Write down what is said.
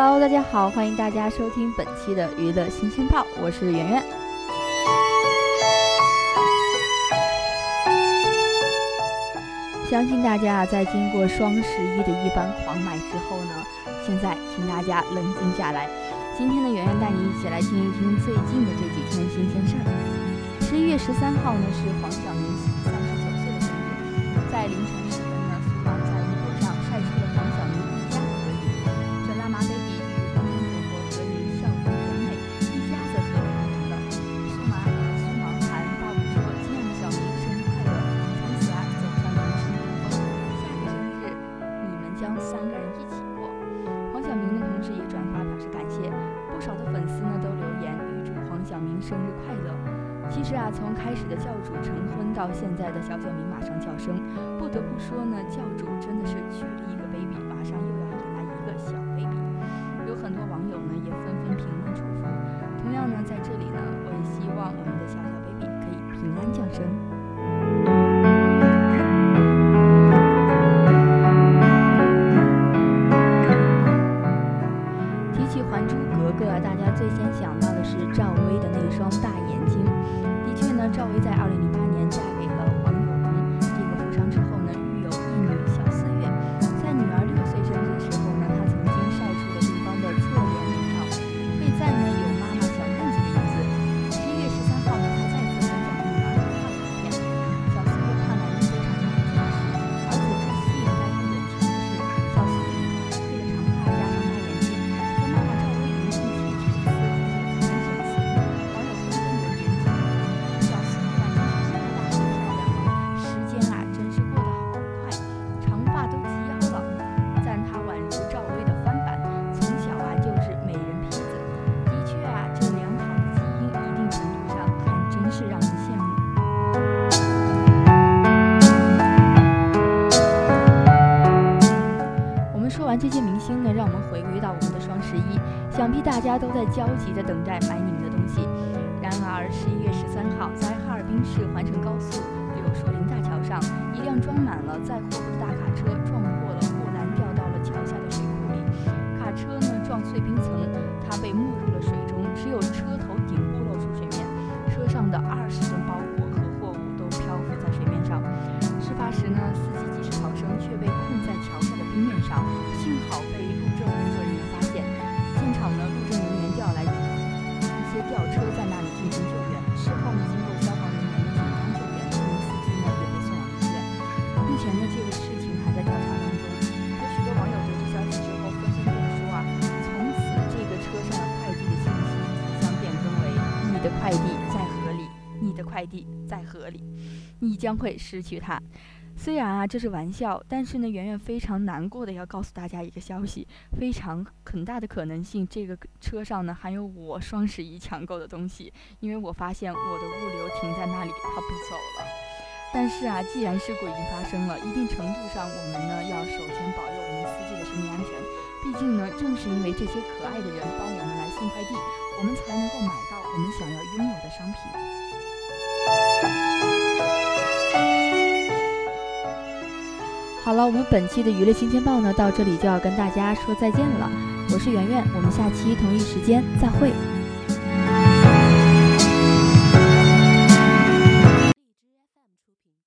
Hello，大家好，欢迎大家收听本期的娱乐新鲜报，我是圆圆。相信大家，在经过双十一的一番狂买之后呢，现在请大家冷静下来。今天的圆圆带你一起来听一听最近的这几天新鲜事儿。十一月十三号呢，是黄晓明三十九岁的生日，在凌晨。小明生日快乐！其实啊，从开始的教主成婚到现在的小小明马上叫生，不得不说呢，教主真的是娶了一个 baby，马上又要迎来一个小 baby。有很多网友呢也纷纷评论祝福。同样呢，在这里呢，我也希望我们的小小 baby 可以平安降生。说完这些明星呢，让我们回归到我们的双十一，想必大家都在焦急地等待买你们的东西。然而，十一月十三号，在哈尔滨市环城高速柳树林大桥上，一辆装满了载货物的大卡车撞破了护栏，掉到了桥下的水库里。卡车呢撞碎冰层，它被没入了水中，只有车头顶部露出水面，车上的二十吨包裹和货物都漂浮在水面上。事发时呢，被路政工作人员发现，现场呢，路政人员调来一些吊车在那里进行救援。事后呢，经过消防人员的紧张救援，这名司机呢也被送往医院。目前呢，这个事情还在调查当中。有许多网友得知消息之后纷纷辩说啊，从此这个车上的快递的信息将变更为：你的快递在河里，你的快递在河里，你将会失去它。虽然啊这是玩笑，但是呢，圆圆非常难过的要告诉大家一个消息，非常很大的可能性，这个车上呢还有我双十一抢购的东西，因为我发现我的物流停在那里，它不走了。但是啊，既然事故已经发生了，一定程度上我们呢要首先保佑我们司机的生命安全。毕竟呢，正是因为这些可爱的人帮我们来送快递，我们才能够买到我们想要拥有的商品。了，我们本期的娱乐新鲜报呢，到这里就要跟大家说再见了。我是圆圆，我们下期同一时间再会。